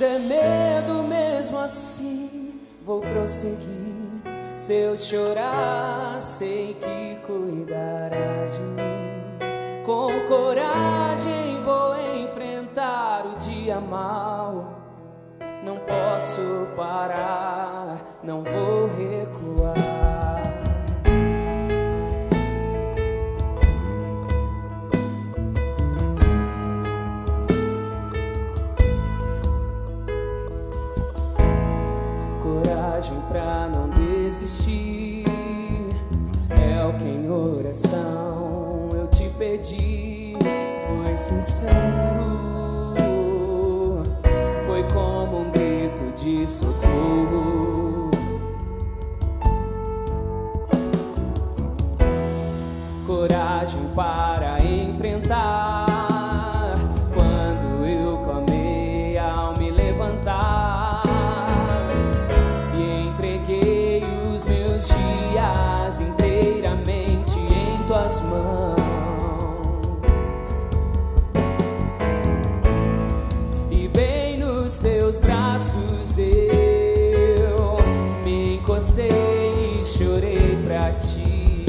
der medo mesmo assim, vou prosseguir. Se eu chorar, sei que cuidarás de mim. Com coragem vou enfrentar o dia mal. Não posso parar, não vou recuar. Pra não desistir. É o que em oração eu te pedi. Foi sincero. Foi como um grito de socorro. Coragem para enfrentar. Meus dias inteiramente em tuas mãos. E bem nos teus braços eu me encostei e chorei pra ti.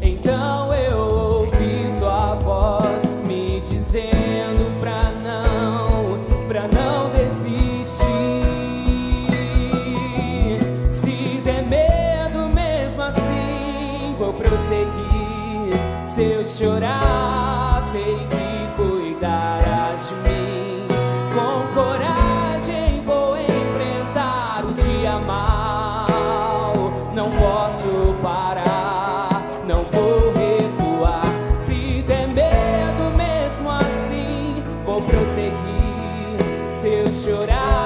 Então eu ouvi tua voz me dizendo prosseguir. Se eu chorar, sei que cuidarás de mim. Com coragem vou enfrentar o dia mal. Não posso parar, não vou recuar. Se der medo mesmo assim, vou prosseguir. Se eu chorar,